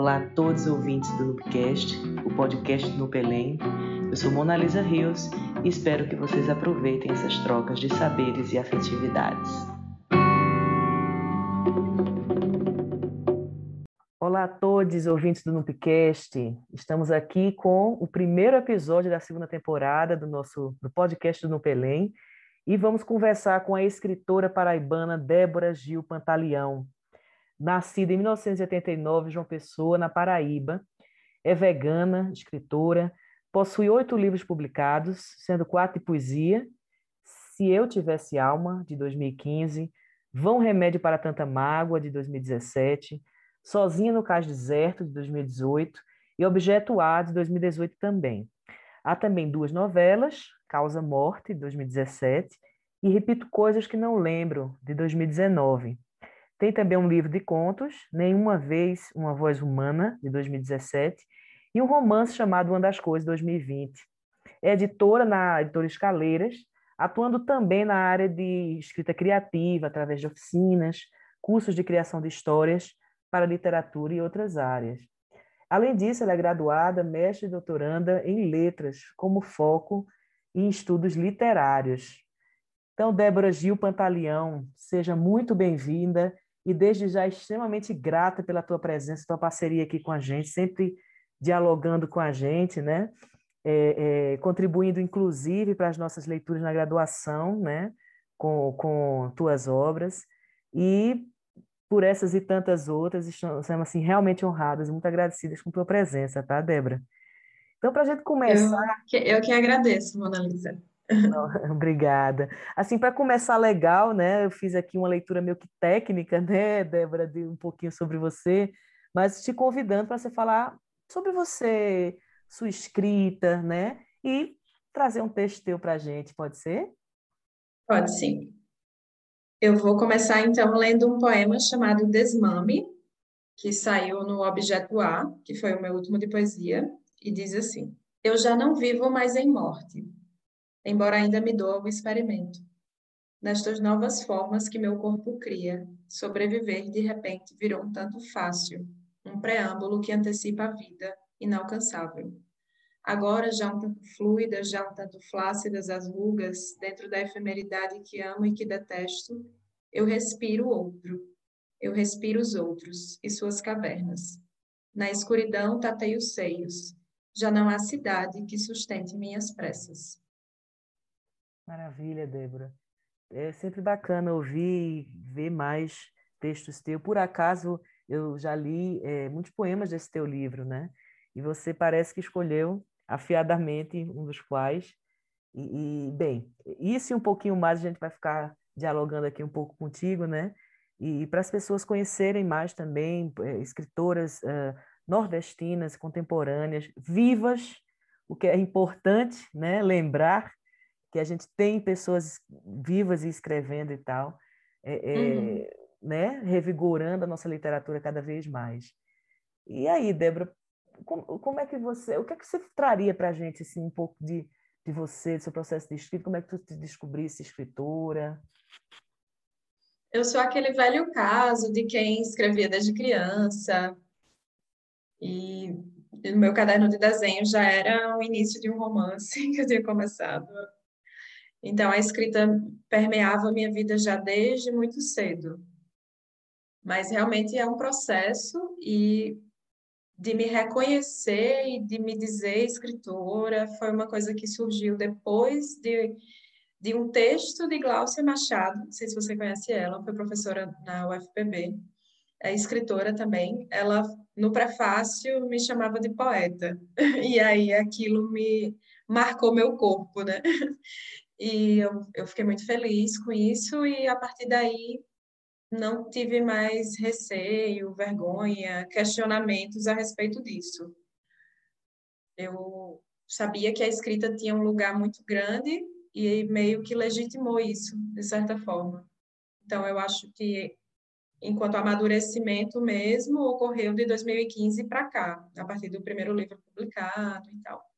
Olá a todos os ouvintes do Nubcast, o podcast do Nupelém. Eu sou Mona Lisa Rios e espero que vocês aproveitem essas trocas de saberes e afetividades. Olá a todos, ouvintes do Nupcast. Estamos aqui com o primeiro episódio da segunda temporada do nosso do podcast do Nupelém e vamos conversar com a escritora paraibana Débora Gil Pantaleão. Nascida em 1989 João Pessoa, na Paraíba, é vegana, escritora, possui oito livros publicados, sendo quatro de poesia, Se Eu Tivesse Alma, de 2015, Vão Remédio para Tanta Mágoa, de 2017, Sozinha no Cais Deserto, de 2018, e Objeto A, de 2018 também. Há também duas novelas, Causa Morte, de 2017, e Repito Coisas que Não Lembro, de 2019. Tem também um livro de contos, Nenhuma Vez Uma Voz Humana, de 2017, e um romance chamado Uma das Coisas, de 2020. É editora na editora Escaleiras, atuando também na área de escrita criativa, através de oficinas, cursos de criação de histórias para literatura e outras áreas. Além disso, ela é graduada, mestre e doutoranda em letras, como foco em estudos literários. Então, Débora Gil Pantaleão, seja muito bem-vinda e desde já extremamente grata pela tua presença, tua parceria aqui com a gente, sempre dialogando com a gente, né? É, é, contribuindo inclusive para as nossas leituras na graduação, né? Com, com tuas obras e por essas e tantas outras, estamos assim, realmente honradas e muito agradecidas com tua presença, tá, Débora? Então, para a gente começar. Eu que, eu que agradeço, Mona Lisa. Obrigada. Assim, para começar legal, né? Eu fiz aqui uma leitura meio que técnica, né, Débora, de um pouquinho sobre você, mas te convidando para você falar sobre você, sua escrita, né? E trazer um texto teu para a gente, pode ser? Pode sim. Eu vou começar então lendo um poema chamado Desmame, que saiu no Objeto A, que foi o meu último de poesia, e diz assim: Eu já não vivo mais em morte embora ainda me doa o experimento. Nestas novas formas que meu corpo cria, sobreviver de repente virou um tanto fácil, um preâmbulo que antecipa a vida, inalcançável. Agora, já um tanto fluidas, já um tanto flácidas as rugas, dentro da efemeridade que amo e que detesto, eu respiro outro. Eu respiro os outros e suas cavernas. Na escuridão tatei os seios. Já não há cidade que sustente minhas pressas. Maravilha, Débora. É sempre bacana ouvir e ver mais textos teus. Por acaso, eu já li é, muitos poemas desse teu livro, né? E você parece que escolheu afiadamente um dos quais. E, e, bem, isso e um pouquinho mais a gente vai ficar dialogando aqui um pouco contigo, né? E, e para as pessoas conhecerem mais também é, escritoras uh, nordestinas, contemporâneas, vivas, o que é importante, né? Lembrar que a gente tem pessoas vivas e escrevendo e tal, é, uhum. é, né, revigorando a nossa literatura cada vez mais. E aí, Débora, como, como, é que você, o que é que você traria para a gente assim um pouco de, de você, do seu processo de escrita? Como é que tu te descobrisse escritora? Eu sou aquele velho caso de quem escrevia desde criança e no meu caderno de desenho já era o início de um romance que eu tinha começado então, a escrita permeava a minha vida já desde muito cedo. Mas realmente é um processo e de me reconhecer e de me dizer escritora foi uma coisa que surgiu depois de, de um texto de Glaucia Machado, não sei se você conhece ela, foi professora na UFPB, é escritora também. Ela, no prefácio, me chamava de poeta. E aí aquilo me marcou meu corpo, né? E eu, eu fiquei muito feliz com isso, e a partir daí não tive mais receio, vergonha, questionamentos a respeito disso. Eu sabia que a escrita tinha um lugar muito grande e meio que legitimou isso, de certa forma. Então, eu acho que, enquanto amadurecimento mesmo, ocorreu de 2015 para cá, a partir do primeiro livro publicado e tal.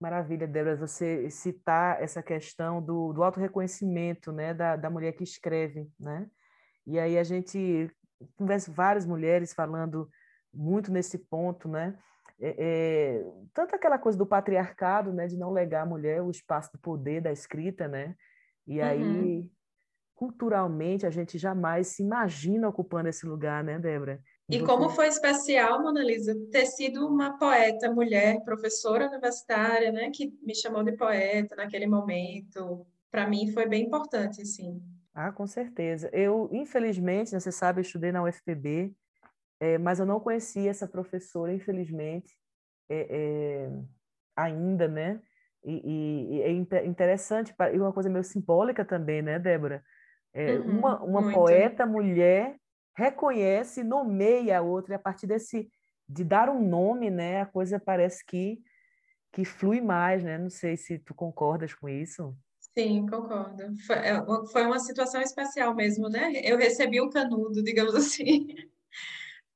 Maravilha, Débora, você citar essa questão do, do autorreconhecimento né, da, da mulher que escreve. Né? E aí a gente conversa várias mulheres falando muito nesse ponto, né? É, é, tanto aquela coisa do patriarcado, né, de não legar à mulher o espaço do poder da escrita, né? E aí, uhum. culturalmente, a gente jamais se imagina ocupando esse lugar, né, Débora? E, como foi especial, Mona Lisa, ter sido uma poeta, mulher, professora universitária, né, que me chamou de poeta naquele momento. Para mim foi bem importante, assim. Ah, com certeza. Eu, infelizmente, né, você sabe, eu estudei na UFPB, é, mas eu não conhecia essa professora, infelizmente, é, é, ainda, né? E, e, é interessante, e uma coisa meio simbólica também, né, Débora? É, uhum, uma uma poeta mulher reconhece, nomeia a outra, e a partir desse, de dar um nome, né, a coisa parece que, que flui mais, né? Não sei se tu concordas com isso. Sim, concordo. Foi, é, foi uma situação especial mesmo, né? Eu recebi o canudo, digamos assim.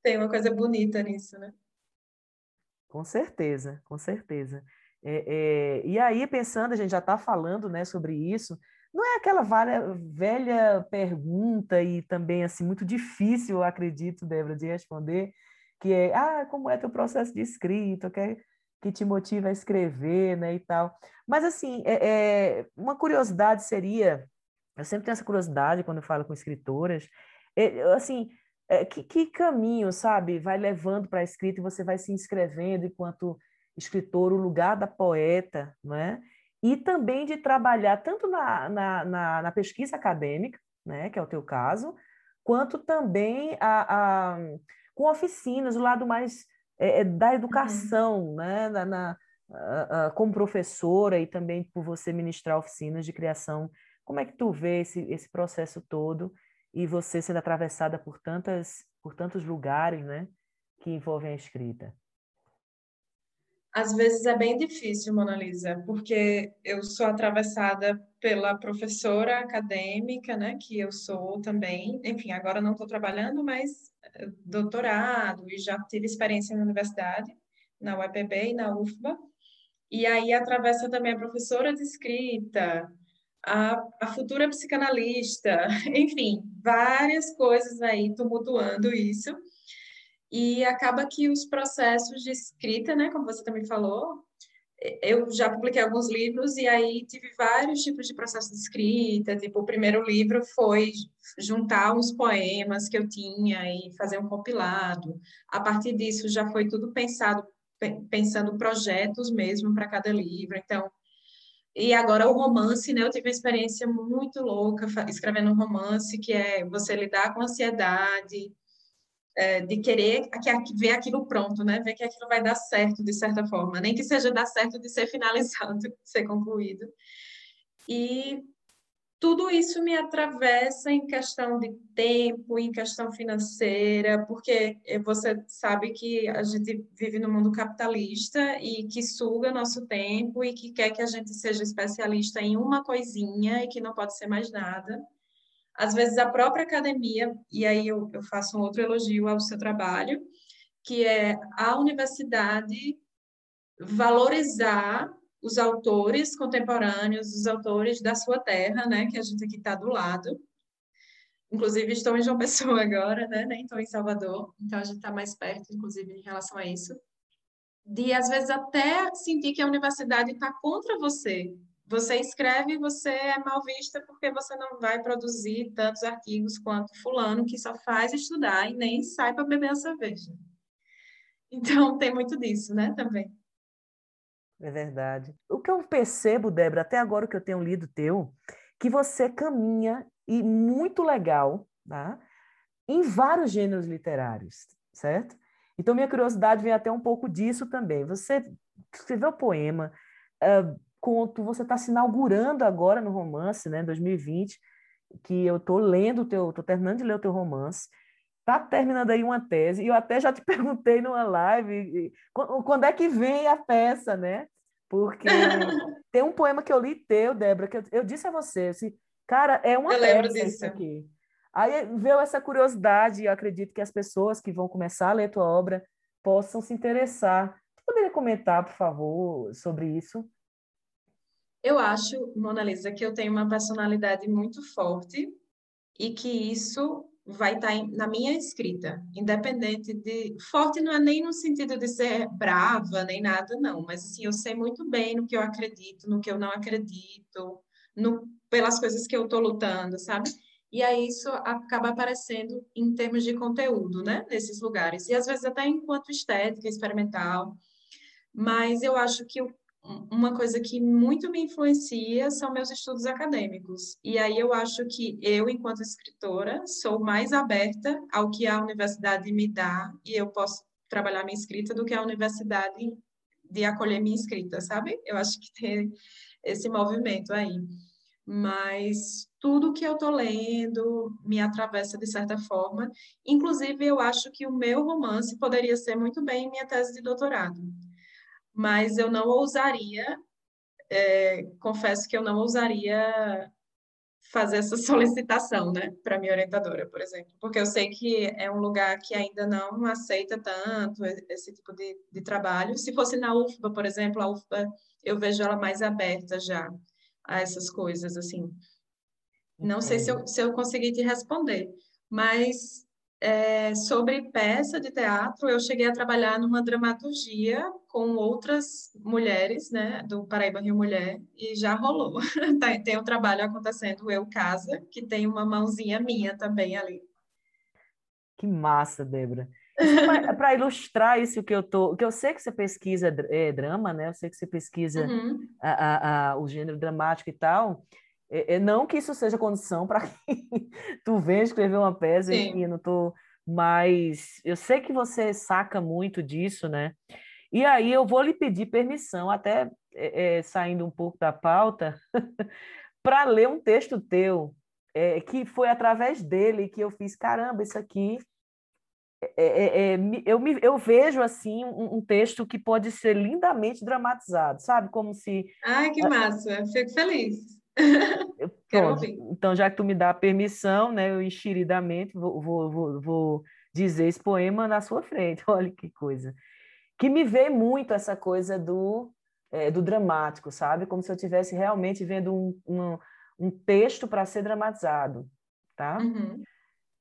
Tem uma coisa bonita nisso, né? Com certeza, com certeza. É, é, e aí, pensando, a gente já está falando né, sobre isso, não é aquela velha, velha pergunta e também assim muito difícil, eu acredito, Débora, de responder, que é, ah, como é teu processo de escrita, que, que te motiva a escrever, né, e tal. Mas, assim, é, é, uma curiosidade seria, eu sempre tenho essa curiosidade quando eu falo com escritoras, é, assim, é, que, que caminho, sabe, vai levando para a escrita e você vai se inscrevendo enquanto escritor, o lugar da poeta, né? e também de trabalhar tanto na, na, na, na pesquisa acadêmica, né, que é o teu caso, quanto também a, a com oficinas, o lado mais é, é da educação, uhum. né, na, na a, a, como professora e também por você ministrar oficinas de criação. Como é que tu vê esse, esse processo todo e você sendo atravessada por tantas por tantos lugares, né, que envolvem a escrita? Às vezes é bem difícil, Mona Lisa, porque eu sou atravessada pela professora acadêmica, né, que eu sou também. Enfim, agora não estou trabalhando, mas eh, doutorado e já tive experiência na universidade, na UEPB e na UFBA. E aí atravessa também a professora de escrita, a, a futura psicanalista, enfim, várias coisas aí tumultuando isso. E acaba que os processos de escrita, né, como você também falou, eu já publiquei alguns livros e aí tive vários tipos de processo de escrita. Tipo, o primeiro livro foi juntar uns poemas que eu tinha e fazer um compilado. A partir disso já foi tudo pensado, pensando projetos mesmo para cada livro. Então, e agora o romance, né? Eu tive uma experiência muito louca escrevendo um romance que é você lidar com ansiedade, é, de querer ver aquilo pronto, né? Ver que aquilo vai dar certo de certa forma, nem que seja dar certo de ser finalizado, de ser concluído. E tudo isso me atravessa em questão de tempo, em questão financeira, porque você sabe que a gente vive no mundo capitalista e que suga nosso tempo e que quer que a gente seja especialista em uma coisinha e que não pode ser mais nada às vezes a própria academia, e aí eu, eu faço um outro elogio ao seu trabalho, que é a universidade valorizar os autores contemporâneos, os autores da sua terra, né, que a gente aqui está do lado. Inclusive, estou em João Pessoa agora, né, nem estou em Salvador, então a gente está mais perto, inclusive, em relação a isso. De, às vezes, até sentir que a universidade está contra você, você escreve, você é mal vista porque você não vai produzir tantos artigos quanto fulano que só faz estudar e nem sai para beber a cerveja. Então tem muito disso, né, também. É verdade. O que eu percebo, Débora, até agora que eu tenho lido teu, que você caminha e muito legal, tá? Em vários gêneros literários, certo? Então minha curiosidade vem até um pouco disso também. Você escreveu poema, uh, conto, você está se inaugurando agora no romance, né, 2020, que eu estou lendo o teu, estou terminando de ler o teu romance, está terminando aí uma tese, e eu até já te perguntei numa live, quando é que vem a peça, né? Porque tem um poema que eu li teu, Débora, que eu, eu disse a você, assim, cara, é uma eu peça isso aqui. Aí veio essa curiosidade, e eu acredito que as pessoas que vão começar a ler tua obra possam se interessar. Tu poderia comentar, por favor, sobre isso? Eu acho, Mona Lisa, que eu tenho uma personalidade muito forte e que isso vai estar tá na minha escrita, independente de forte não é nem no sentido de ser brava nem nada não, mas assim eu sei muito bem no que eu acredito, no que eu não acredito, no, pelas coisas que eu estou lutando, sabe? E aí isso acaba aparecendo em termos de conteúdo, né? Nesses lugares e às vezes até enquanto estética experimental, mas eu acho que o uma coisa que muito me influencia são meus estudos acadêmicos. E aí eu acho que eu, enquanto escritora, sou mais aberta ao que a universidade me dá e eu posso trabalhar minha escrita do que a universidade de acolher minha escrita, sabe? Eu acho que tem esse movimento aí. Mas tudo que eu estou lendo me atravessa de certa forma. Inclusive, eu acho que o meu romance poderia ser muito bem minha tese de doutorado mas eu não ousaria, é, confesso que eu não ousaria fazer essa solicitação, né, para minha orientadora, por exemplo, porque eu sei que é um lugar que ainda não aceita tanto esse tipo de, de trabalho. Se fosse na UFBA, por exemplo, a UFBA eu vejo ela mais aberta já a essas coisas, assim. Não sei se eu, se eu consegui te responder, mas é, sobre peça de teatro, eu cheguei a trabalhar numa dramaturgia com outras mulheres, né, do Paraíba Rio Mulher, e já rolou. Tem um trabalho acontecendo, Eu Casa, que tem uma mãozinha minha também ali. Que massa, Débora. Para ilustrar isso que eu tô, que eu sei que você pesquisa é, drama, né? Eu sei que você pesquisa uhum. a, a, a, o gênero dramático e tal. É, é, não que isso seja condição para que tu venha escrever uma peça, Sim. eu não tô, mas eu sei que você saca muito disso, né? E aí eu vou lhe pedir permissão, até é, é saindo um pouco da pauta, para ler um texto teu, é, que foi através dele que eu fiz, caramba, isso aqui é, é, eu, me, eu vejo assim um, um, texto que pode ser lindamente dramatizado, sabe? Como se. Ai, que massa! Fico feliz. Pronto. Então, já que tu me dá a permissão, né, eu enxeridamente vou, vou, vou, vou dizer esse poema na sua frente. Olha que coisa. Que me vê muito essa coisa do, é, do dramático, sabe? Como se eu estivesse realmente vendo um, um, um texto para ser dramatizado, tá? Uhum.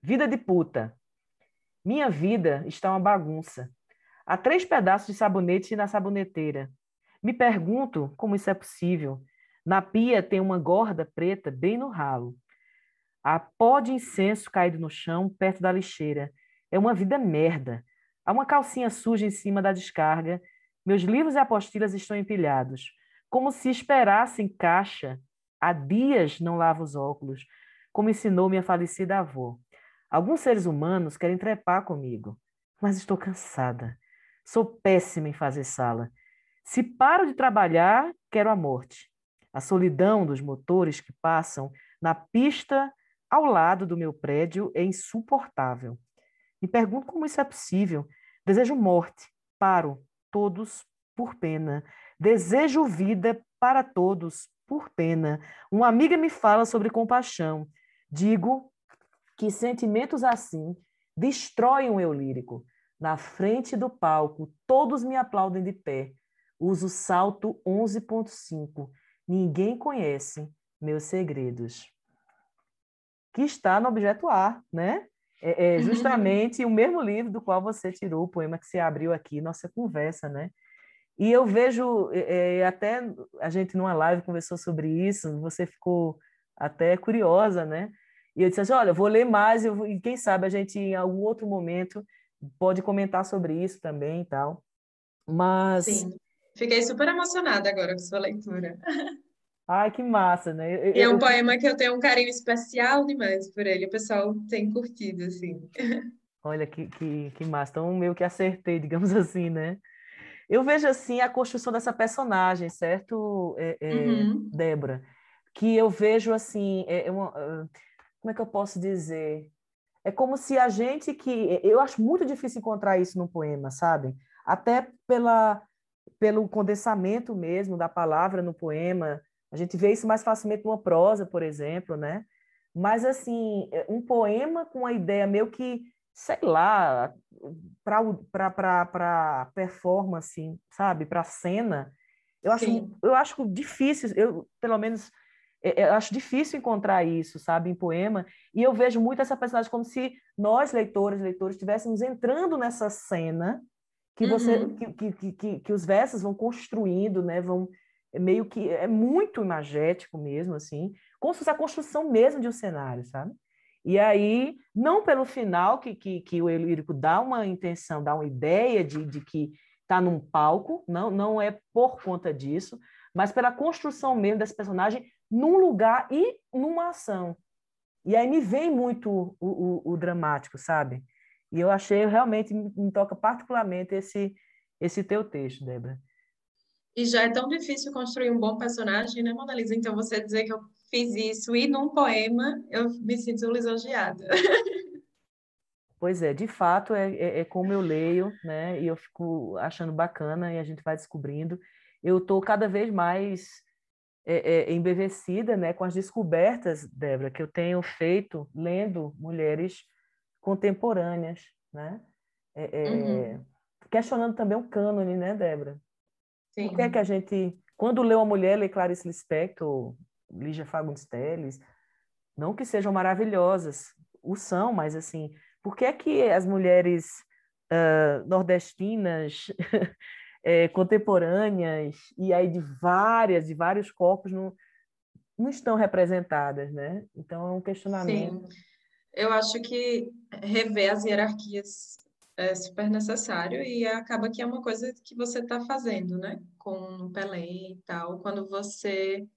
Vida de puta. Minha vida está uma bagunça. Há três pedaços de sabonete na saboneteira. Me pergunto como isso é possível. Na pia tem uma gorda preta bem no ralo. Há pó de incenso caído no chão, perto da lixeira. É uma vida merda. Há uma calcinha suja em cima da descarga. Meus livros e apostilas estão empilhados. Como se esperassem caixa. Há dias não lavo os óculos, como ensinou minha falecida avó. Alguns seres humanos querem trepar comigo, mas estou cansada. Sou péssima em fazer sala. Se paro de trabalhar, quero a morte. A solidão dos motores que passam na pista ao lado do meu prédio é insuportável. Me pergunto como isso é possível. Desejo morte, paro, todos por pena. Desejo vida para todos por pena. Uma amiga me fala sobre compaixão. Digo que sentimentos assim destroem o eu lírico. Na frente do palco, todos me aplaudem de pé. Uso salto 11.5 Ninguém conhece meus segredos. Que está no objeto A, né? É, é justamente o mesmo livro do qual você tirou o poema que se abriu aqui, nossa conversa, né? E eu vejo, é, é, até a gente numa live conversou sobre isso, você ficou até curiosa, né? E eu disse assim, olha, vou ler mais eu, e quem sabe a gente em algum outro momento pode comentar sobre isso também e tal. Mas Sim. Fiquei super emocionada agora com sua leitura. Ai, que massa, né? Eu, e é um eu... poema que eu tenho um carinho especial demais por ele. O pessoal tem curtido, assim. Olha, que, que, que massa. Então, meio que acertei, digamos assim, né? Eu vejo, assim, a construção dessa personagem, certo, é, é, uhum. Débora? Que eu vejo, assim, é, é uma, ah, como é que eu posso dizer? É como se a gente que... Eu acho muito difícil encontrar isso num poema, sabe? Até pela pelo condensamento mesmo da palavra no poema. A gente vê isso mais facilmente numa prosa, por exemplo, né? Mas, assim, é, um poema com uma ideia meio que, sei lá, para performance, sabe? Para cena, eu acho, eu acho difícil, eu, pelo menos é, eu acho difícil encontrar isso, sabe, em poema, e eu vejo muito essa personagem como se nós, leitores, leitores, estivéssemos entrando nessa cena que você uhum. que, que, que, que, os versos vão construindo, né, vão é meio que é muito imagético mesmo assim, como se fosse a construção mesmo de um cenário, sabe? E aí, não pelo final que, que, que o lírico dá uma intenção, dá uma ideia de, de que está num palco, não, não é por conta disso, mas pela construção mesmo desse personagem num lugar e numa ação. E aí me vem muito o, o, o dramático, sabe? E eu achei, realmente, me, toca particularmente esse, esse teu texto, Débora. E já é tão difícil construir um bom personagem, né, Mona Lisa? Então, você dizer que eu fiz isso e num poema, eu me sinto lisonjeada. Pois é, de fato, é, é, é, como eu leio, né? E eu fico achando bacana e a gente vai descobrindo. Eu estou cada vez mais é, é, embevecida né, com as descobertas, Débora, que eu tenho feito lendo mulheres contemporâneas, né? É, é, uhum. Questionando também o cânone, né, Débora? Sim. Por que, é que a gente, quando lê uma mulher, lê Clarice Lispector, Lígia Fagundes Telles, não que sejam maravilhosas, o são, mas assim, por que é que as mulheres uh, nordestinas é, contemporâneas e aí de várias, de vários corpos não, não estão representadas, né? Então é um questionamento. Sim. Eu acho que rever as hierarquias é super necessário e acaba que é uma coisa que você está fazendo, né? Com o Pelé e tal, quando você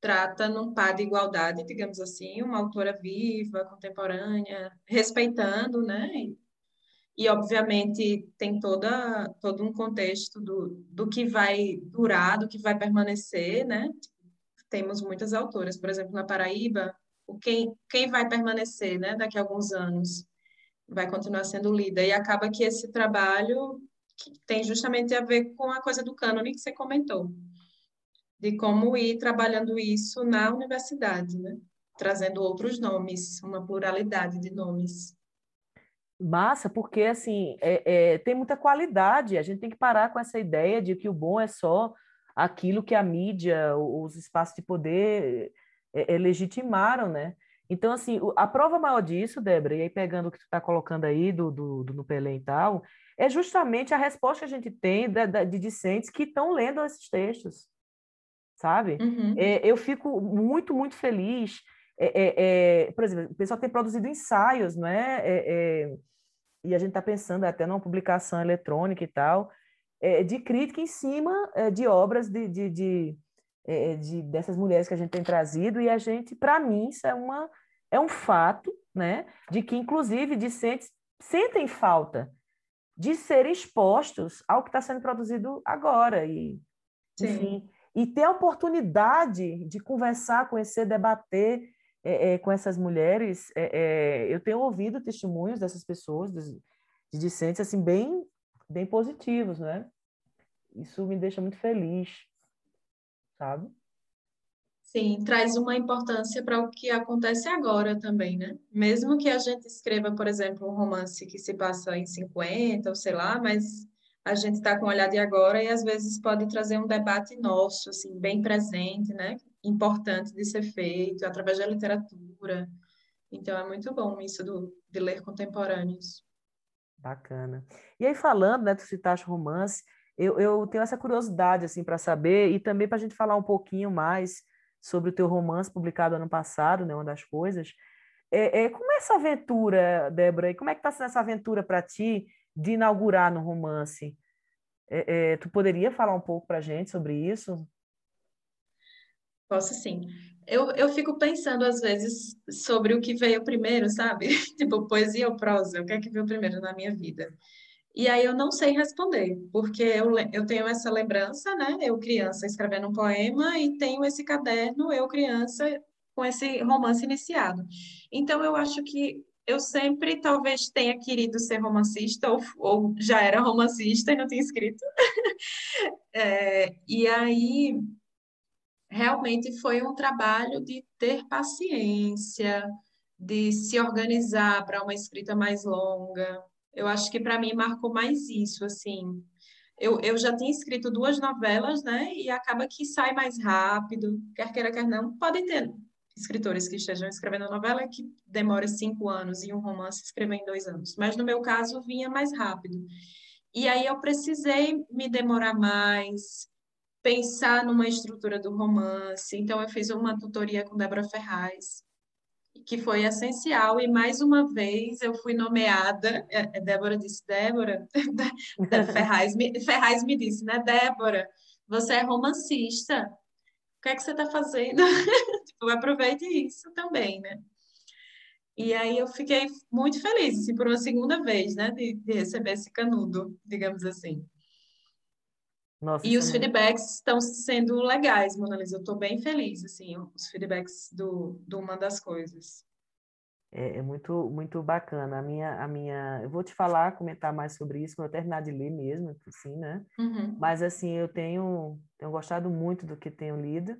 trata num par de igualdade, digamos assim, uma autora viva, contemporânea, respeitando, né? E, obviamente, tem toda, todo um contexto do, do que vai durar, do que vai permanecer, né? Temos muitas autoras, por exemplo, na Paraíba, o quem, quem vai permanecer, né, daqui a alguns anos, vai continuar sendo lida. E acaba que esse trabalho que tem justamente a ver com a coisa do cânone que você comentou, de como ir trabalhando isso na universidade, né? Trazendo outros nomes, uma pluralidade de nomes. Massa, porque assim é, é, tem muita qualidade. A gente tem que parar com essa ideia de que o bom é só aquilo que a mídia, os espaços de poder é, é, legitimaram, né? Então, assim, a prova maior disso, Débora, e aí pegando o que tu está colocando aí do, do, do Nupelém e tal, é justamente a resposta que a gente tem da, da, de discentes que estão lendo esses textos, sabe? Uhum. É, eu fico muito, muito feliz é, é, é, por exemplo, o pessoal tem produzido ensaios, não é? é, é e a gente está pensando até numa publicação eletrônica e tal, de crítica em cima de obras de, de, de, de, dessas mulheres que a gente tem trazido, e a gente, para mim, isso é, uma, é um fato, né? De que, inclusive, discentes sentem falta de serem expostos ao que está sendo produzido agora. E, enfim, e ter a oportunidade de conversar, conhecer, debater é, é, com essas mulheres, é, é, eu tenho ouvido testemunhos dessas pessoas, de, de discentes, assim, bem, bem positivos, né? Isso me deixa muito feliz, sabe? Sim, traz uma importância para o que acontece agora também, né? Mesmo que a gente escreva, por exemplo, um romance que se passa em 50, ou sei lá, mas a gente está com o olhar de agora e às vezes pode trazer um debate nosso, assim, bem presente, né? importante de ser feito através da literatura. Então é muito bom isso do, de ler contemporâneos. Bacana. E aí falando, né, tu citaste romance, eu, eu tenho essa curiosidade assim para saber e também para a gente falar um pouquinho mais sobre o teu romance publicado ano passado, né, uma das coisas. É, é como é essa aventura, Débora? E como é que está sendo essa aventura para ti de inaugurar no romance? É, é, tu poderia falar um pouco para a gente sobre isso? Posso sim. Eu, eu fico pensando, às vezes, sobre o que veio primeiro, sabe? tipo, poesia ou prosa, o que é que veio primeiro na minha vida? E aí eu não sei responder, porque eu, eu tenho essa lembrança, né? Eu criança escrevendo um poema e tenho esse caderno, eu criança, com esse romance iniciado. Então eu acho que eu sempre talvez tenha querido ser romancista, ou, ou já era romancista e não tinha escrito. é, e aí realmente foi um trabalho de ter paciência, de se organizar para uma escrita mais longa. Eu acho que para mim marcou mais isso, assim, eu, eu já tinha escrito duas novelas, né? E acaba que sai mais rápido, quer queira, quer não. Pode ter escritores que estejam escrevendo novela que demora cinco anos e um romance escrever em dois anos. Mas no meu caso, vinha mais rápido. E aí eu precisei me demorar mais, pensar numa estrutura do romance. Então, eu fiz uma tutoria com Débora Ferraz, que foi essencial. E mais uma vez eu fui nomeada. É, é Débora disse, Débora, Ferraz, me, Ferraz me disse, né, Débora, você é romancista. O que é que você está fazendo? tipo, aproveite isso também, né? E aí eu fiquei muito feliz, assim, por uma segunda vez, né, de, de receber esse canudo, digamos assim. Nossa, e os é feedbacks estão sendo legais, Mona Lisa. Eu estou bem feliz, assim, os feedbacks do, do Uma das Coisas. É, é, muito, muito bacana. A minha, a minha, eu vou te falar, comentar mais sobre isso quando eu terminar de ler mesmo, assim, né? Uhum. Mas, assim, eu tenho, tenho gostado muito do que tenho lido.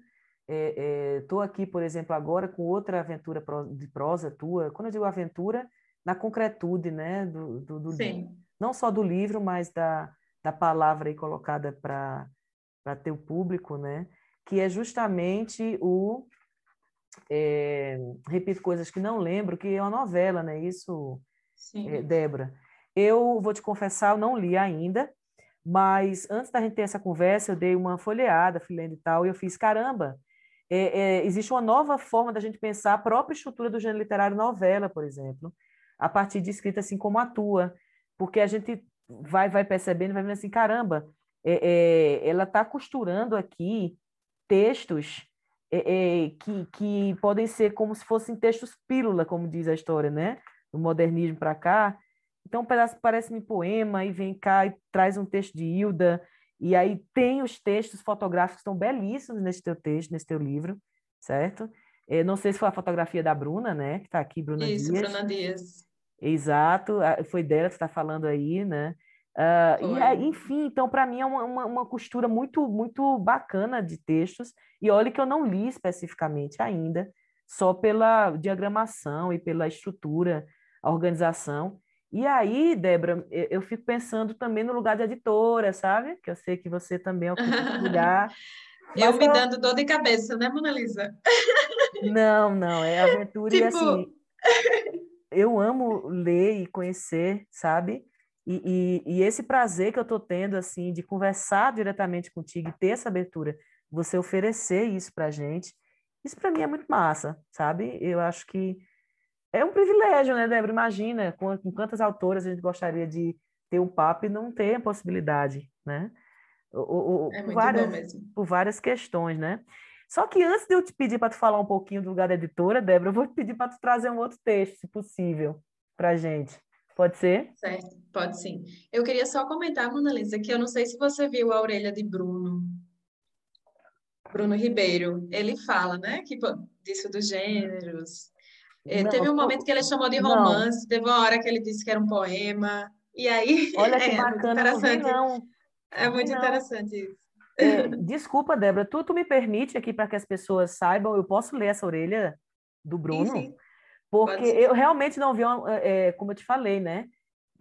Estou é, é, aqui, por exemplo, agora com outra aventura de prosa tua. Quando eu digo aventura, na concretude, né? Do, do, do não só do livro, mas da, da palavra aí colocada para ter o público, né? Que é justamente o é, repito coisas que não lembro, que é uma novela, né? Isso, é, Débora. Eu vou te confessar, eu não li ainda, mas antes da gente ter essa conversa, eu dei uma folheada, fui lendo e tal, e eu fiz, caramba, é, é, existe uma nova forma da gente pensar a própria estrutura do gênero literário novela, por exemplo, a partir de escrita assim como atua, porque a gente vai vai percebendo, vai vendo assim, caramba, é, é, ela está costurando aqui textos é, é, que, que podem ser como se fossem textos pílula, como diz a história, né? Do modernismo para cá. Então, um pedaço parece-me poema, e vem cá e traz um texto de Hilda, e aí tem os textos fotográficos que estão belíssimos nesse teu texto, nesse teu livro, certo? É, não sei se foi a fotografia da Bruna, né? Que está aqui, Bruna Isso, Dias. Bruna Dias. Exato, foi dela que está falando aí, né? Uh, e, enfim, então para mim é uma, uma, uma, costura muito muito bacana de textos e olha que eu não li especificamente ainda, só pela diagramação e pela estrutura, a organização. E aí, Débora, eu, eu fico pensando também no lugar de editora, sabe? Que eu sei que você também é o lugar. eu me dando dor de cabeça, né, Mona Lisa? Não, não, é aventura tipo... e assim. Eu amo ler e conhecer, sabe? E, e, e, esse prazer que eu estou tendo, assim, de conversar diretamente contigo e ter essa abertura, você oferecer isso para a gente, isso para mim é muito massa, sabe? Eu acho que é um privilégio, né, Débora? Imagina com, com quantas autoras a gente gostaria de ter um papo e não ter a possibilidade, né? O, o, é por, várias, por várias questões, né? Só que antes de eu te pedir para tu falar um pouquinho do lugar da editora, Débora, eu vou te pedir para tu trazer um outro texto, se possível, para gente. Pode ser? Certo, pode sim. Eu queria só comentar, Mona Lisa, que eu não sei se você viu a orelha de Bruno. Bruno Ribeiro. Ele fala, né, que disso dos gêneros. É, não, teve um momento que ele chamou de romance, não. teve uma hora que ele disse que era um poema. E aí. Olha que é, bacana, interessante. Não, é muito interessante isso. É, desculpa, Débora, tu, tu me permite aqui para que as pessoas saibam, eu posso ler essa orelha do Bruno? Sim, sim. Porque eu realmente não vi, uma, é, como eu te falei, né?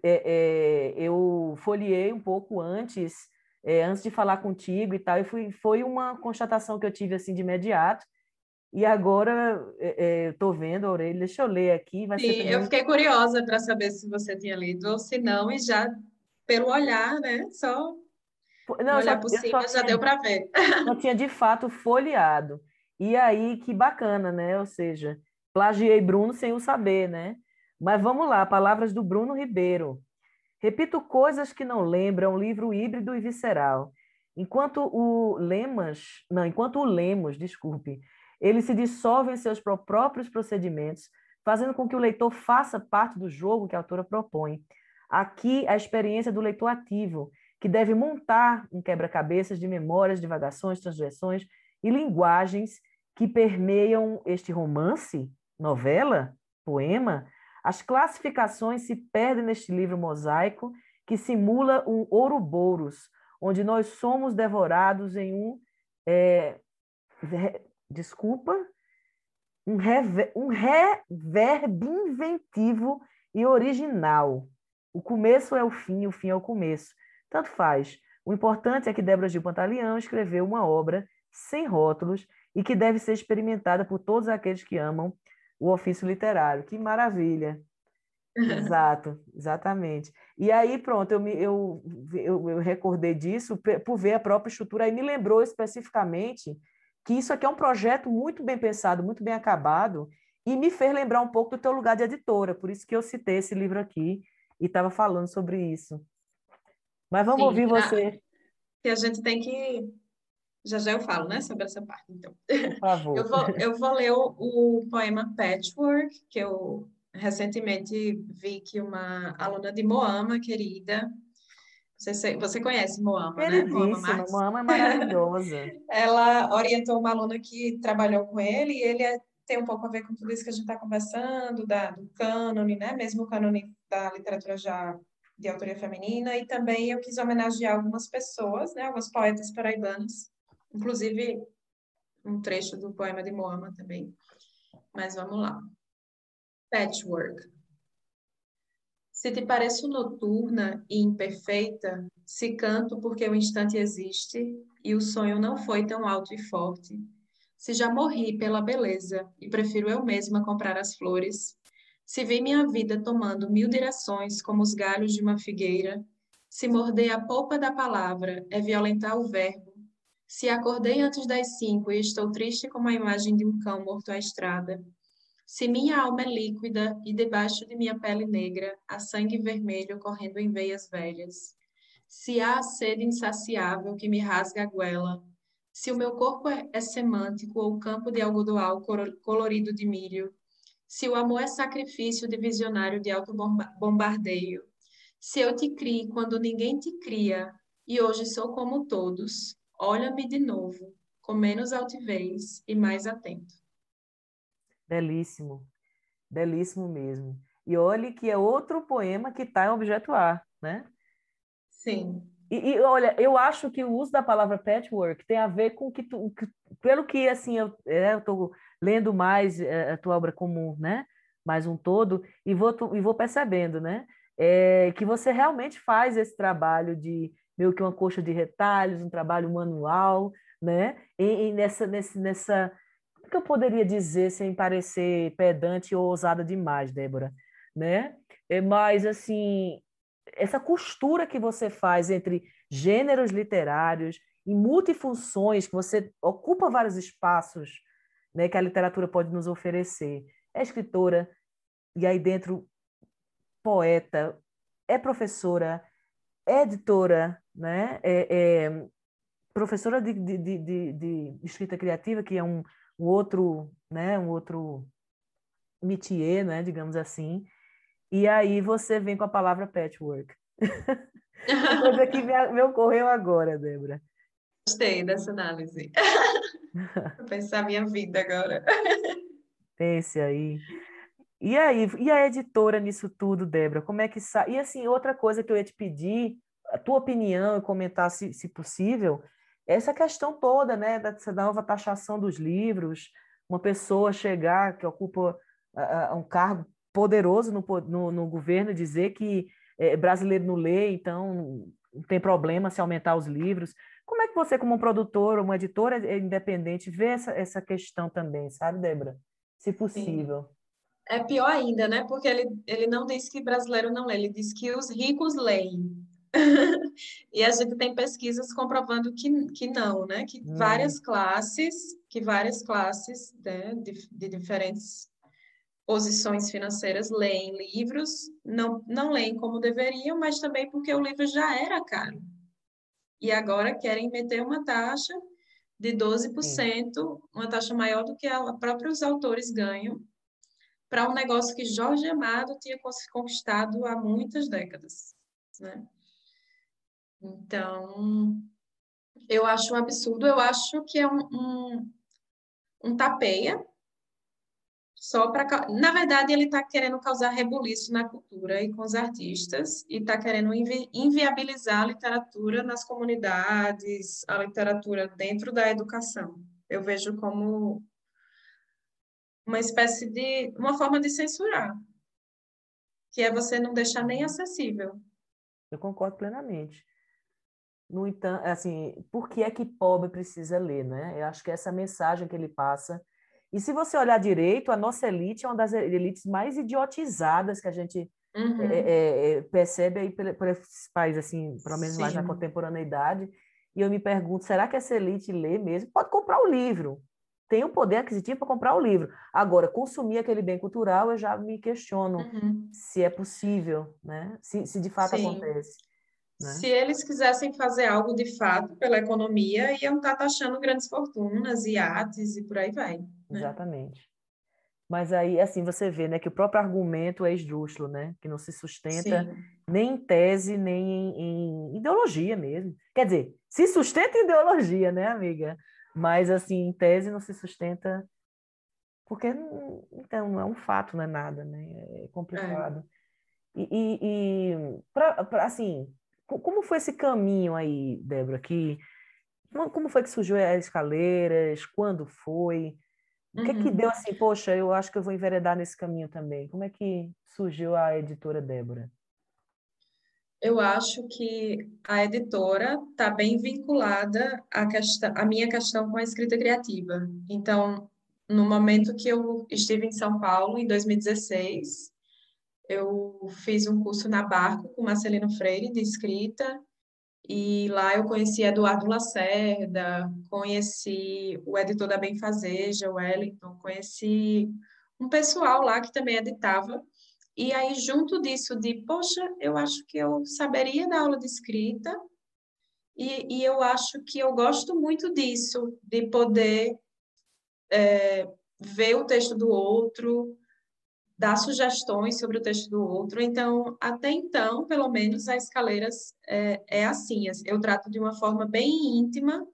É, é, eu folhei um pouco antes, é, antes de falar contigo e tal, e fui, foi uma constatação que eu tive assim de imediato. E agora é, estou vendo a orelha, deixa eu ler aqui. Vai Sim, eu fiquei curiosa para saber se você tinha lido ou se não, e já pelo olhar, né? Só não, olhar por cima já tinha, deu para ver. Eu tinha de fato folheado. E aí, que bacana, né? Ou seja, Plagiei Bruno sem o saber, né? Mas vamos lá, palavras do Bruno Ribeiro. Repito coisas que não lembram, livro híbrido e visceral. Enquanto o Lemos, não, enquanto o Lemos, desculpe, ele se dissolve em seus próprios procedimentos, fazendo com que o leitor faça parte do jogo que a autora propõe. Aqui a experiência do leitor ativo, que deve montar um quebra-cabeças de memórias, divagações, transgressões e linguagens que permeiam este romance novela, poema, as classificações se perdem neste livro mosaico que simula um Ouroboros, onde nós somos devorados em um. É, desculpa, um, rever, um reverb inventivo e original. O começo é o fim, o fim é o começo. Tanto faz. O importante é que Débora Gil Pantaleão escreveu uma obra sem rótulos e que deve ser experimentada por todos aqueles que amam o ofício literário. Que maravilha! Exato, exatamente. E aí, pronto, eu, me, eu, eu, eu recordei disso por ver a própria estrutura, aí me lembrou especificamente que isso aqui é um projeto muito bem pensado, muito bem acabado, e me fez lembrar um pouco do teu lugar de editora, por isso que eu citei esse livro aqui e estava falando sobre isso. Mas vamos Sim, ouvir você. Que a gente tem que. Já já eu falo, né, sobre essa parte, então. Por favor. Eu vou, eu vou ler o, o poema Patchwork, que eu recentemente vi que uma aluna de Moama, querida, você, você conhece Moama, né? Moama, Moama é maravilhosa. Ela orientou uma aluna que trabalhou com ele e ele é, tem um pouco a ver com tudo isso que a gente está conversando, da, do cânone, né? Mesmo o cânone da literatura já de autoria feminina, e também eu quis homenagear algumas pessoas, né? Alguns poetas paraibanos, inclusive um trecho do poema de Moama também. Mas vamos lá. Patchwork. Se te pareço noturna e imperfeita, se canto porque o instante existe e o sonho não foi tão alto e forte, se já morri pela beleza e prefiro eu mesma comprar as flores, se vi minha vida tomando mil direções como os galhos de uma figueira, se morder a polpa da palavra é violentar o verbo, se acordei antes das cinco e estou triste como a imagem de um cão morto à estrada, se minha alma é líquida e debaixo de minha pele negra há sangue vermelho correndo em veias velhas, se há a sede insaciável que me rasga a goela, se o meu corpo é, é semântico ou campo de algodoal colorido de milho, se o amor é sacrifício divisionário de alto bombardeio, se eu te criei quando ninguém te cria e hoje sou como todos, olha-me de novo, com menos altivez e mais atento. Belíssimo, belíssimo mesmo. E olhe que é outro poema que está em objeto A, né? Sim. E, e, olha, eu acho que o uso da palavra patchwork tem a ver com que, tu, que pelo que assim eu é, estou lendo mais é, a tua obra comum, né? Mais um todo e vou e vou percebendo, né? É, que você realmente faz esse trabalho de meio que uma coxa de retalhos, um trabalho manual, né? E, e nessa, nesse, nessa que eu poderia dizer sem parecer pedante ou ousada demais, Débora? Né? É, mas, assim, essa costura que você faz entre gêneros literários e multifunções, que você ocupa vários espaços né, que a literatura pode nos oferecer. É escritora, e aí dentro, poeta, é professora, é editora, né? é, é professora de, de, de, de, escrita criativa, que é um, um outro, né, um outro métier, né, digamos assim. E aí você vem com a palavra patchwork. coisa que me, me ocorreu agora, Débora. Gostei dessa análise. Vou pensar minha vida agora. Pense aí. E aí, e a editora nisso tudo, Débora? Como é que sai? E assim, outra coisa que eu ia te pedir, a tua opinião e comentar se, se possível, essa questão toda, né, dessa nova taxação dos livros, uma pessoa chegar que ocupa uh, um cargo poderoso no, no, no governo dizer que é, brasileiro não lê, então não tem problema se aumentar os livros. Como é que você, como um produtor, uma editora independente, vê essa, essa questão também, sabe, Débora? Se possível. Sim. É pior ainda, né? Porque ele, ele não diz que brasileiro não lê, ele diz que os ricos leem. e a gente tem pesquisas comprovando que, que não, né? Que hum. várias classes, que várias classes né, de, de diferentes posições financeiras leem livros, não, não leem como deveriam, mas também porque o livro já era caro. E agora querem meter uma taxa de 12%, Sim. uma taxa maior do que a próprios autores ganham, para um negócio que Jorge Amado tinha conquistado há muitas décadas. Né? Então, eu acho um absurdo, eu acho que é um, um, um tapeia, só para. Na verdade, ele está querendo causar rebuliço na cultura e com os artistas, e está querendo invi inviabilizar a literatura nas comunidades, a literatura dentro da educação. Eu vejo como uma espécie de. uma forma de censurar, que é você não deixar nem acessível. Eu concordo plenamente. no entanto, assim, por que é que pobre precisa ler, né? Eu acho que essa mensagem que ele passa. E se você olhar direito, a nossa elite é uma das elites mais idiotizadas que a gente uhum. é, é, percebe aí por esses países, assim, pelo menos Sim. mais na contemporaneidade. E eu me pergunto, será que essa elite lê mesmo? Pode comprar o livro, tem o poder aquisitivo para comprar o livro. Agora, consumir aquele bem cultural, eu já me questiono uhum. se é possível, né? se, se de fato Sim. acontece. Né? Se eles quisessem fazer algo de fato pela economia, iam estar tá taxando grandes fortunas, iates e por aí vai. Né? Exatamente. Mas aí, assim, você vê né, que o próprio argumento é esdrúxulo, né? Que não se sustenta Sim. nem em tese, nem em, em, ideologia mesmo. Quer dizer, se sustenta em ideologia, né, amiga? Mas, assim, em tese não se sustenta porque, então, não é um fato, não é nada, né? É complicado. É. E, e, e pra, pra, assim, como foi esse caminho aí, Débora? Que, como foi que surgiu as escaleiras? Quando foi? O que uhum. é que deu assim, poxa, eu acho que eu vou enveredar nesse caminho também? Como é que surgiu a editora Débora? Eu acho que a editora está bem vinculada à, questão, à minha questão com a escrita criativa. Então, no momento que eu estive em São Paulo, em 2016, eu fiz um curso na Barco com Marcelino Freire de escrita e lá eu conheci Eduardo Lacerda, conheci o editor da Benfazeja, o Wellington, conheci um pessoal lá que também editava. E aí, junto disso, de, poxa, eu acho que eu saberia dar aula de escrita, e, e eu acho que eu gosto muito disso, de poder é, ver o texto do outro, dar sugestões sobre o texto do outro. Então, até então, pelo menos, a Escaleiras é, é assim. Eu trato de uma forma bem íntima.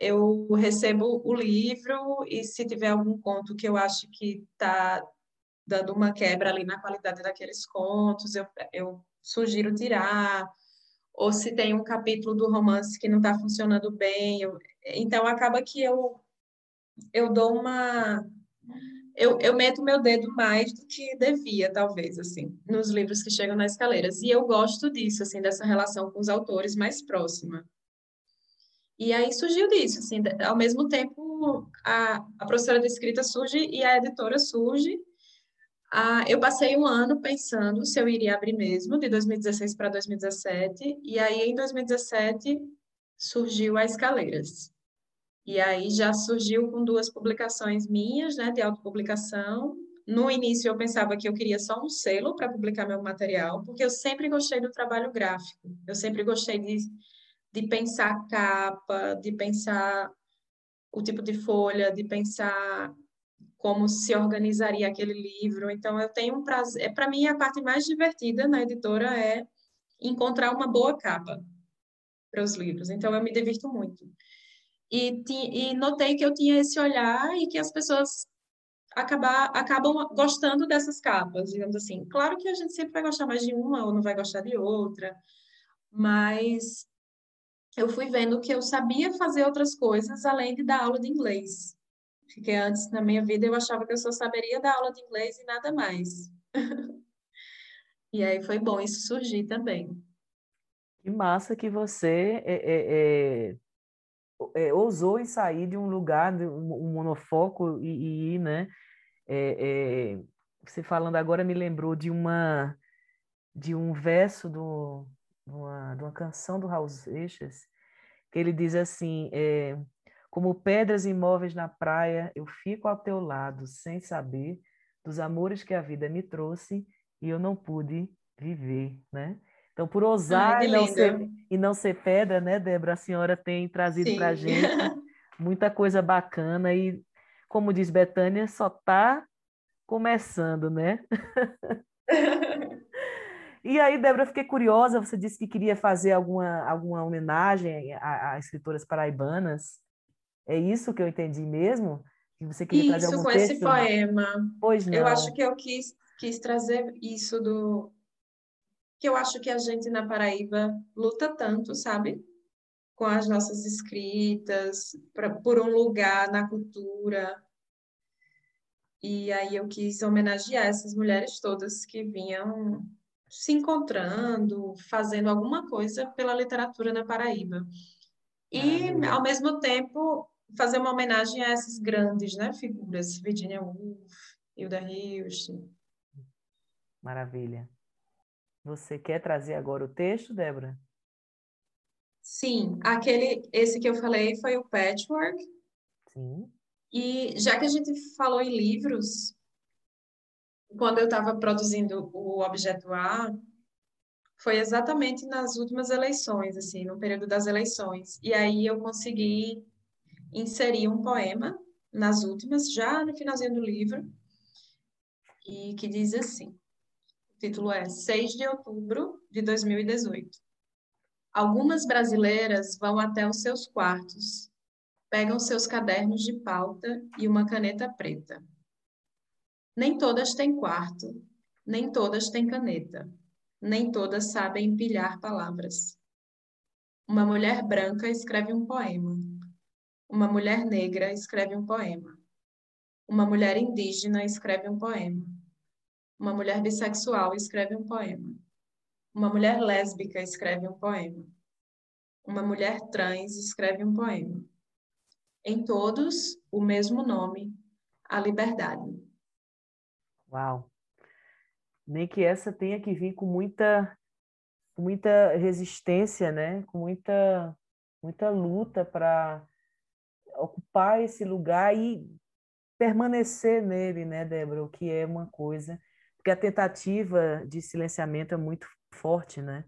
Eu recebo o livro e se tiver algum conto que eu acho que está dando uma quebra ali na qualidade daqueles contos, eu, eu sugiro tirar. Ou se tem um capítulo do romance que não está funcionando bem. Eu, então, acaba que eu, eu dou uma eu, eu meto meu dedo mais do que devia, talvez, assim, nos livros que chegam nas escaleiras. E eu gosto disso, assim, dessa relação com os autores mais próxima. E aí surgiu disso, assim, ao mesmo tempo a, a professora de escrita surge e a editora surge. Eu passei um ano pensando se eu iria abrir mesmo, de 2016 para 2017, e aí em 2017 surgiu a Escaleiras. E aí já surgiu com duas publicações minhas, né, de autopublicação. No início eu pensava que eu queria só um selo para publicar meu material, porque eu sempre gostei do trabalho gráfico. Eu sempre gostei de, de pensar capa, de pensar o tipo de folha, de pensar como se organizaria aquele livro. Então eu tenho um prazer, é para mim a parte mais divertida na editora é encontrar uma boa capa para os livros. Então eu me divirto muito. E, e notei que eu tinha esse olhar e que as pessoas acabar, acabam gostando dessas capas, digamos assim. Claro que a gente sempre vai gostar mais de uma ou não vai gostar de outra, mas eu fui vendo que eu sabia fazer outras coisas além de dar aula de inglês. Porque antes, na minha vida, eu achava que eu só saberia dar aula de inglês e nada mais. e aí foi bom isso surgir também. Que massa que você é, é, é é, ousou em sair de um lugar, de um, monofoco e, ir, né? É, é, você falando agora me lembrou de uma de um verso do, de, uma, de uma canção do Raul Seixas, que ele diz assim, é, como pedras imóveis na praia, eu fico ao teu lado, sem saber dos amores que a vida me trouxe e eu não pude viver, né? Então, por ousar Ai, e, não ser, e não ser pedra, né, Débora? A senhora tem trazido para a gente muita coisa bacana e, como diz Betânia, só está começando, né? e aí, Débora, fiquei curiosa, você disse que queria fazer alguma, alguma homenagem a, a escritoras paraibanas. É isso que eu entendi mesmo? Que você queria isso, trazer algum com texto? esse poema. Pois não. Eu acho que eu quis, quis trazer isso do, que eu acho que a gente na Paraíba luta tanto, sabe? Com as nossas escritas, pra, por um lugar na cultura. E aí eu quis homenagear essas mulheres todas que vinham se encontrando, fazendo alguma coisa pela literatura na Paraíba. E, ao mesmo tempo, fazer uma homenagem a essas grandes né, figuras, Virginia Woolf, Hilda Hilst. Maravilha. Você quer trazer agora o texto, Débora? Sim, aquele, esse que eu falei foi o Patchwork. Sim. E já que a gente falou em livros, quando eu estava produzindo o objeto A, foi exatamente nas últimas eleições, assim, no período das eleições. E aí eu consegui inserir um poema nas últimas, já no finalzinho do livro, e que diz assim: o título é 6 de outubro de 2018. Algumas brasileiras vão até os seus quartos, pegam seus cadernos de pauta e uma caneta preta. Nem todas têm quarto, nem todas têm caneta, nem todas sabem empilhar palavras. Uma mulher branca escreve um poema. Uma mulher negra escreve um poema. Uma mulher indígena escreve um poema. Uma mulher bissexual escreve um poema. Uma mulher lésbica escreve um poema. Uma mulher trans escreve um poema. Em todos, o mesmo nome, a liberdade. Uau! Nem que essa tenha que vir com muita, muita resistência, né? Com muita, muita luta para ocupar esse lugar e permanecer nele, né, Débora? O que é uma coisa. Porque a tentativa de silenciamento é muito forte, né?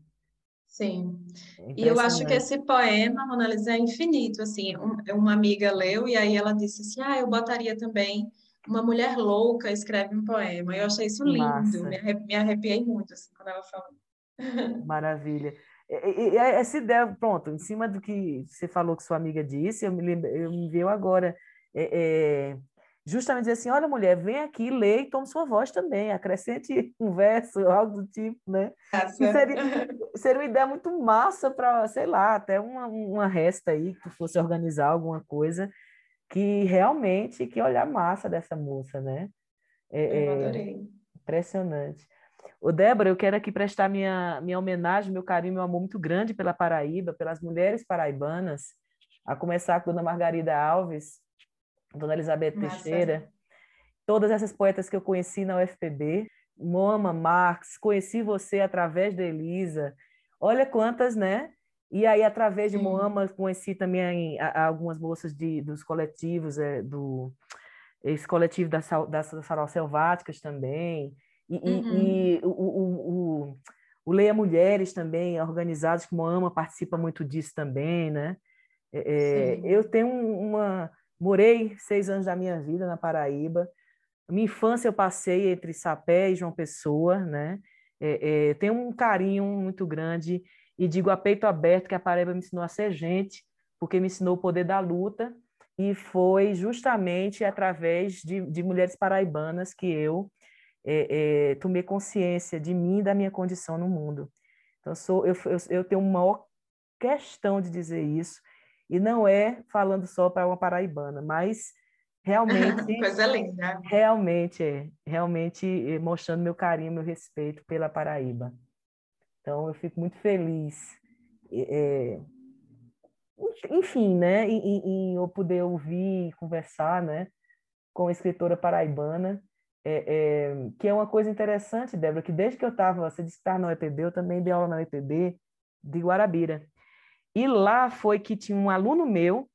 Sim. É e eu acho que esse poema, Mona Lisa, é infinito. Assim, uma amiga leu e aí ela disse assim: ah, eu botaria também uma mulher louca escreve um poema. Eu achei isso lindo, me, arrepiei, me arrepiei muito assim, quando ela falou. Maravilha. E, e, essa ideia, pronto, em cima do que você falou que sua amiga disse, eu me, lembro, eu me veio agora é, é, justamente dizer assim, olha mulher, vem aqui, lê e tome sua voz também, acrescente um verso, algo do tipo, né? Seria, seria uma ideia muito massa para, sei lá, até uma, uma resta aí, que fosse organizar alguma coisa, que realmente, que olhar massa dessa moça, né? É, eu é adorei. É impressionante. O Débora, eu quero aqui prestar minha, minha homenagem, meu carinho, meu amor muito grande pela Paraíba, pelas mulheres paraibanas, a começar com Dona Margarida Alves, Dona Elizabeth Massa. Teixeira, todas essas poetas que eu conheci na UFPB, Moma Marx, conheci você através da Elisa, olha quantas, né? E aí, através de Moama, conheci também a, a algumas moças de, dos coletivos, é, do esse coletivo das, das, das Farol Selváticas também, e, uhum. e, e o, o, o, o, Leia Mulheres também, organizados, que Moama participa muito disso também, né? É, é eu tenho uma... Morei seis anos da minha vida na Paraíba, minha infância eu passei entre Sapé e João Pessoa, né? É, é, tenho um carinho muito grande e digo a peito aberto que a Paraíba me ensinou a ser gente, porque me ensinou o poder da luta, e foi justamente através de, de mulheres paraibanas que eu é, é, tomei consciência de mim e da minha condição no mundo. Então, sou, eu, eu, eu tenho uma questão de dizer isso, e não é falando só para uma paraibana, mas realmente coisa linda realmente é realmente é, mostrando meu carinho meu respeito pela Paraíba então, eu fico muito feliz. É, enfim, né, em, em, eu poder ouvir, conversar, né, com a escritora paraibana, é, é, que é uma coisa interessante, Débora, que desde que eu estava, você disse que estava na UEPB, eu também dei aula na UEPB de Guarabira. E lá foi que tinha um aluno meu,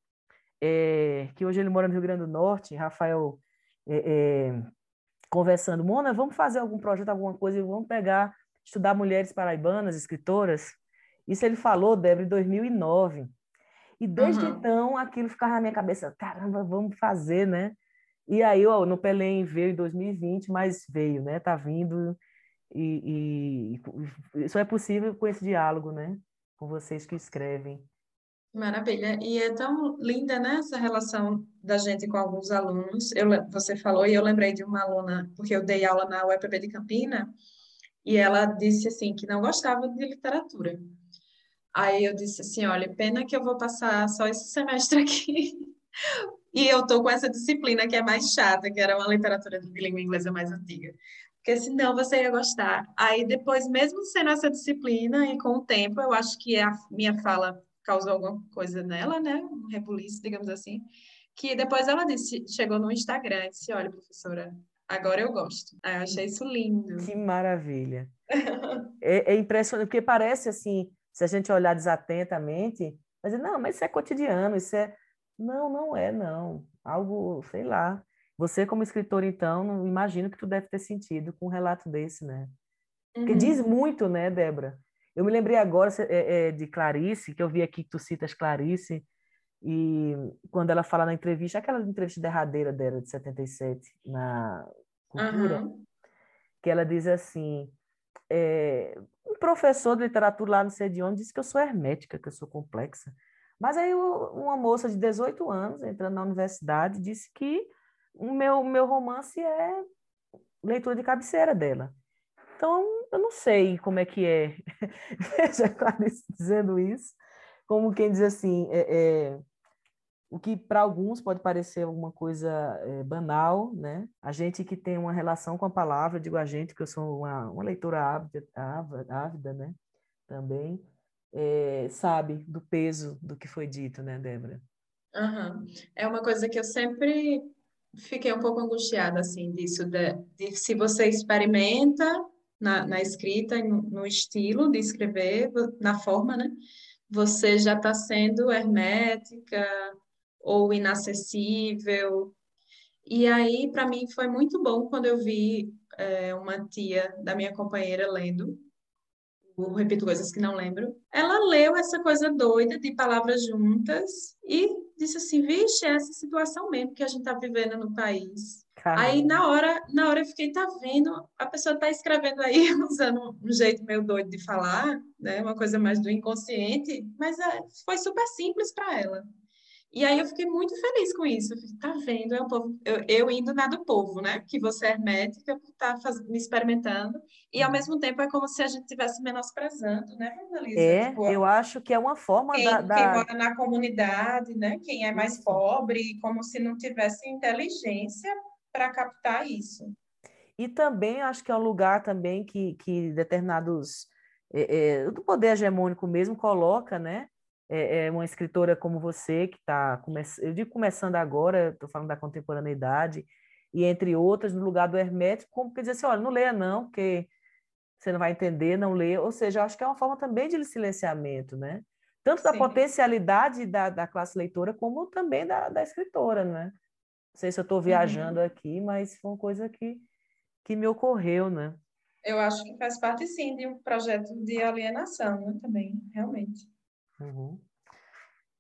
é, que hoje ele mora no Rio Grande do Norte, Rafael, é, é, conversando, Mona, vamos fazer algum projeto, alguma coisa, e vamos pegar estudar mulheres paraibanas, escritoras. Isso ele falou, Débora, em 2009. E desde uhum. então, aquilo ficava na minha cabeça, caramba, vamos fazer, né? E aí, ó, no Pelém veio em 2020, mas veio, né? Tá vindo e, e só é possível com esse diálogo, né? Com vocês que escrevem. Maravilha. E é tão linda, né, essa relação da gente com alguns alunos. Eu, você falou e eu lembrei de uma aluna, porque eu dei aula na UEPB de Campina, e ela disse assim que não gostava de literatura. Aí eu disse assim, olha, pena que eu vou passar só esse semestre aqui. e eu tô com essa disciplina que é mais chata, que era uma literatura de língua inglesa mais antiga. Porque senão você ia gostar. Aí depois, mesmo sendo essa disciplina, e com o tempo, eu acho que a minha fala causou alguma coisa nela, né? Um rebuliço, digamos assim. Que depois ela disse, chegou no Instagram e disse: Olha, professora, agora eu gosto. Aí eu achei isso lindo. Que maravilha. é, é impressionante, porque parece assim, se a gente olhar desatentamente, mas não, mas isso é cotidiano, isso é. Não, não é, não. Algo, sei lá. Você, como escritor, então, não imagino que tu deve ter sentido com um relato desse, né? Porque uhum. diz muito, né, Débora? Eu me lembrei agora é, é, de Clarice, que eu vi aqui que tu citas Clarice, e quando ela fala na entrevista, aquela entrevista derradeira dela, de 77, na Cultura, uhum. que ela diz assim, é, um professor de literatura lá não sei de onde disse que eu sou hermética, que eu sou complexa. Mas aí uma moça de 18 anos, entrando na universidade, disse que o meu, meu romance é leitura de cabeceira dela. Então, eu não sei como é que é. Veja Clarice dizendo isso, como quem diz assim, é, é o que para alguns pode parecer alguma coisa é, banal, né? A gente que tem uma relação com a palavra, digo a gente que eu sou uma, uma leitora ávida, ávida, né? Também é, sabe do peso do que foi dito, né, Débora? Uhum. É uma coisa que eu sempre fiquei um pouco angustiada assim disso de, de se você experimenta na, na escrita no, no, estilo de escrever na forma né? Você já está sendo hermética ou inacessível. E aí para mim foi muito bom quando eu vi é, uma tia da minha companheira lendo. Eu repito coisas que não lembro. Ela leu essa coisa doida de palavras juntas e disse assim, vixe, é essa situação mesmo que a gente está vivendo no país. Caramba. Aí na hora, na hora eu fiquei, tá vendo? A pessoa está escrevendo aí usando um jeito meio doido de falar, né? Uma coisa mais do inconsciente, mas é, foi super simples para ela. E aí eu fiquei muito feliz com isso. Fiquei, tá vendo? É o povo, eu, eu, indo na do povo, né? Que você é hermética estar tá me experimentando. E ao uhum. mesmo tempo é como se a gente estivesse menosprezando, né, Annalisa? É, tipo, eu acho que é uma forma quem, da, da... Quem mora na comunidade, né? Quem é mais pobre, como se não tivesse inteligência para captar isso. E também acho que é um lugar também que, que determinados... É, é, do poder hegemônico mesmo coloca, né? É, é uma escritora como você, que está, eu digo começando agora, estou falando da contemporaneidade, e entre outras, no lugar do hermético, como que dizer assim, olha, não leia não, porque você não vai entender, não lê. Ou seja, acho que é uma forma também de silenciamento, né? Tanto da Sim. potencialidade da, da classe leitora, como também da, da escritora, né? Não sei se eu estou viajando uhum. aqui, mas foi uma coisa que, que me ocorreu, né? Eu acho que faz parte, sim, de um projeto de alienação, né? Também, realmente. Uhum.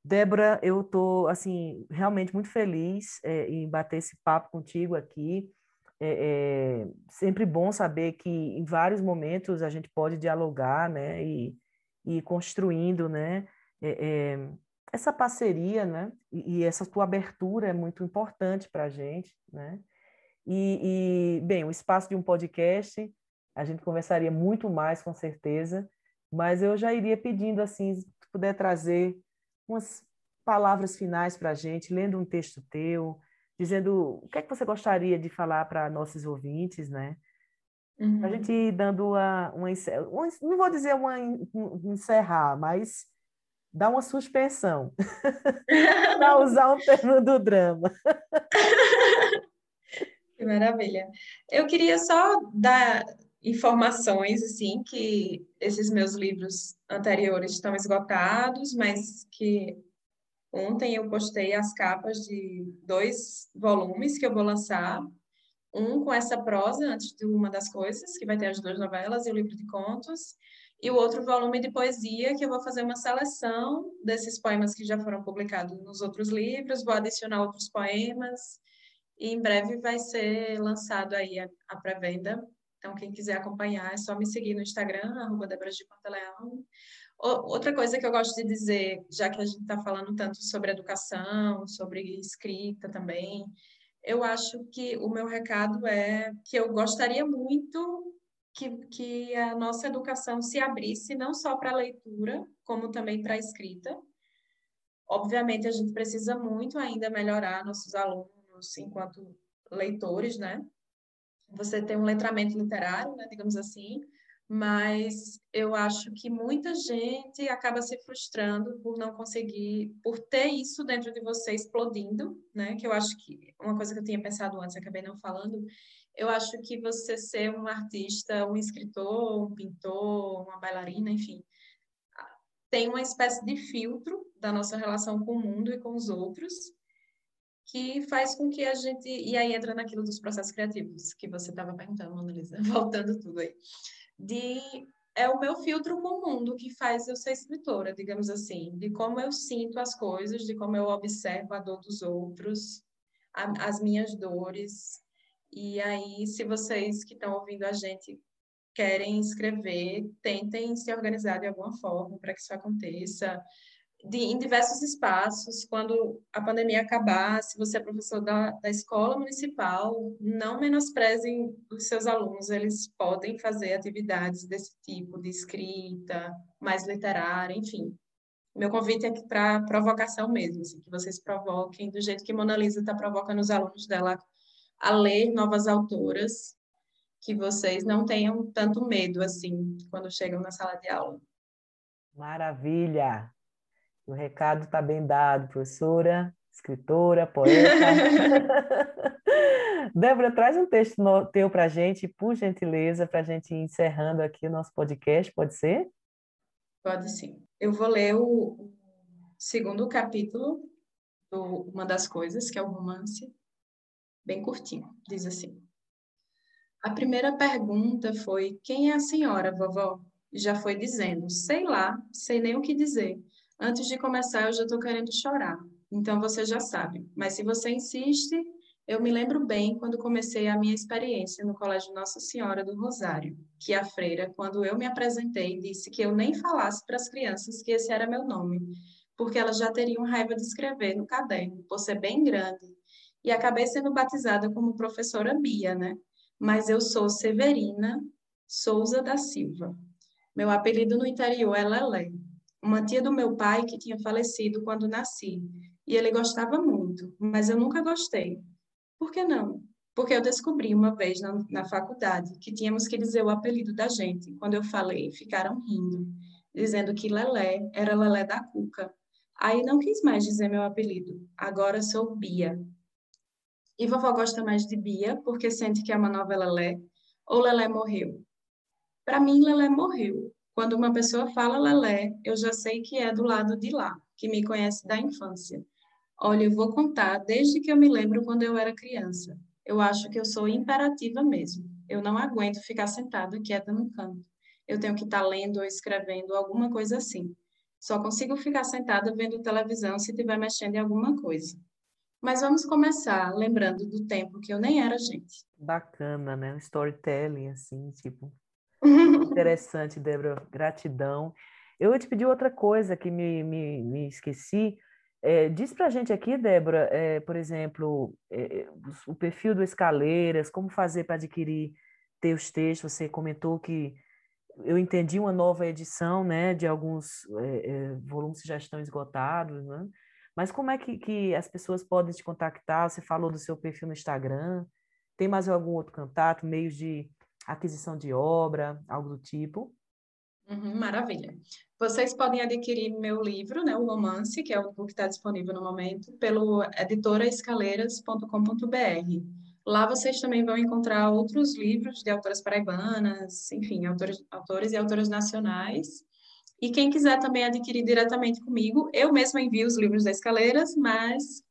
Débora, eu estou assim realmente muito feliz é, em bater esse papo contigo aqui. É, é, sempre bom saber que em vários momentos a gente pode dialogar, né, e, e construindo, né, é, é, essa parceria, né, e, e, essa tua abertura é muito importante para a gente, né. E, e bem, o espaço de um podcast a gente conversaria muito mais com certeza, mas eu já iria pedindo assim puder trazer umas palavras finais para a gente, lendo um texto teu, dizendo o que é que você gostaria de falar para nossos ouvintes, né? Uhum. A gente ir dando uma, uma, uma, não vou dizer uma um, encerrar, mas dar uma suspensão, para usar um termo do drama. que maravilha. Eu queria só dar informações assim que esses meus livros anteriores estão esgotados, mas que ontem eu postei as capas de dois volumes que eu vou lançar, um com essa prosa antes de uma das coisas, que vai ter as duas novelas e o livro de contos, e o outro volume de poesia que eu vou fazer uma seleção desses poemas que já foram publicados nos outros livros, vou adicionar outros poemas e em breve vai ser lançado aí a, a pré-venda então, quem quiser acompanhar, é só me seguir no Instagram, arroba Débora de Pantaleão. Outra coisa que eu gosto de dizer, já que a gente está falando tanto sobre educação, sobre escrita também, eu acho que o meu recado é que eu gostaria muito que, que a nossa educação se abrisse não só para a leitura, como também para a escrita. Obviamente, a gente precisa muito ainda melhorar nossos alunos enquanto leitores, né? Você tem um letramento literário, né, digamos assim, mas eu acho que muita gente acaba se frustrando por não conseguir, por ter isso dentro de você explodindo, né? Que eu acho que uma coisa que eu tinha pensado antes, acabei não falando, eu acho que você ser um artista, um escritor, um pintor, uma bailarina, enfim, tem uma espécie de filtro da nossa relação com o mundo e com os outros, que faz com que a gente. E aí entra naquilo dos processos criativos que você estava perguntando, Annalisa, voltando tudo aí. De é o meu filtro com o mundo que faz eu ser escritora, digamos assim, de como eu sinto as coisas, de como eu observo a dor dos outros, a, as minhas dores. E aí, se vocês que estão ouvindo a gente querem escrever, tentem se organizar de alguma forma para que isso aconteça. De, em diversos espaços, quando a pandemia acabar, se você é professor da, da escola municipal, não menosprezem os seus alunos, eles podem fazer atividades desse tipo, de escrita, mais literária, enfim. Meu convite é para provocação mesmo, assim, que vocês provoquem do jeito que Mona Lisa está provocando os alunos dela a ler novas autoras que vocês não tenham tanto medo assim quando chegam na sala de aula. Maravilha! O recado está bem dado, professora, escritora, poeta. Débora, traz um texto teu para a gente, por gentileza, para a gente ir encerrando aqui o nosso podcast, pode ser? Pode sim. Eu vou ler o segundo capítulo do Uma das Coisas, que é o romance, bem curtinho. Diz assim: a primeira pergunta foi: Quem é a senhora, vovó? Já foi dizendo: Sei lá, sei nem o que dizer. Antes de começar, eu já estou querendo chorar. Então você já sabe. Mas se você insiste, eu me lembro bem quando comecei a minha experiência no Colégio Nossa Senhora do Rosário, que a freira, quando eu me apresentei, disse que eu nem falasse para as crianças que esse era meu nome, porque elas já teriam raiva de escrever no caderno, por ser bem grande. E acabei sendo batizada como professora Bia, né? mas eu sou Severina Souza da Silva. Meu apelido no interior é Lelé, uma tia do meu pai que tinha falecido quando nasci, e ele gostava muito, mas eu nunca gostei. Por que não? Porque eu descobri uma vez na, na faculdade que tínhamos que dizer o apelido da gente. Quando eu falei, ficaram rindo, dizendo que Lelé era Lelé da Cuca. Aí não quis mais dizer meu apelido. Agora sou Bia, e vovó gosta mais de Bia porque sente que é uma nova Lelé ou Lelé morreu? Para mim, Lelé morreu. Quando uma pessoa fala Lelé, eu já sei que é do lado de lá, que me conhece da infância. Olha, eu vou contar desde que eu me lembro quando eu era criança. Eu acho que eu sou imperativa mesmo. Eu não aguento ficar sentada quieta no canto. Eu tenho que estar tá lendo ou escrevendo alguma coisa assim. Só consigo ficar sentada vendo televisão se estiver mexendo em alguma coisa. Mas vamos começar lembrando do tempo que eu nem era gente. Bacana, né? Um storytelling, assim, tipo. Interessante, Débora. Gratidão. Eu ia te pedir outra coisa que me, me, me esqueci. É, diz para a gente aqui, Débora, é, por exemplo, é, é o perfil do Escaleiras, como fazer para adquirir teus textos. Você comentou que eu entendi uma nova edição, né, de alguns é, é, volumes que já estão esgotados, né? Mas como é que, que as pessoas podem te contactar? Você falou do seu perfil no Instagram. Tem mais algum outro contato, meios de aquisição de obra, algo do tipo? Uhum, maravilha. Vocês podem adquirir meu livro, né, o Romance, que é o que está disponível no momento, pelo editoraescaleiras.com.br. Lá vocês também vão encontrar outros livros de autoras paraibanas, enfim, autores, autores e autoras nacionais. E quem quiser também adquirir diretamente comigo, eu mesma envio os livros da Escaleiras, mas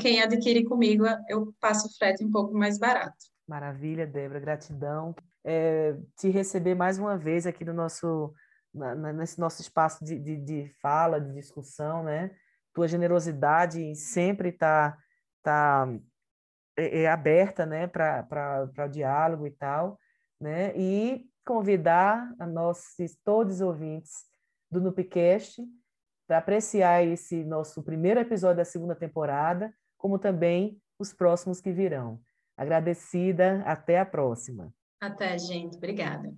quem adquire comigo, eu passo o frete um pouco mais barato. Maravilha, Débora, gratidão. É, te receber mais uma vez aqui no nosso, na, nesse nosso espaço de, de, de, fala, de discussão, né? Tua generosidade sempre está tá, é, é aberta, né, para o diálogo e tal, né? E convidar a nós, todos os ouvintes, do Nupcast para apreciar esse nosso primeiro episódio da segunda temporada, como também os próximos que virão. Agradecida, até a próxima. Até, gente. Obrigada.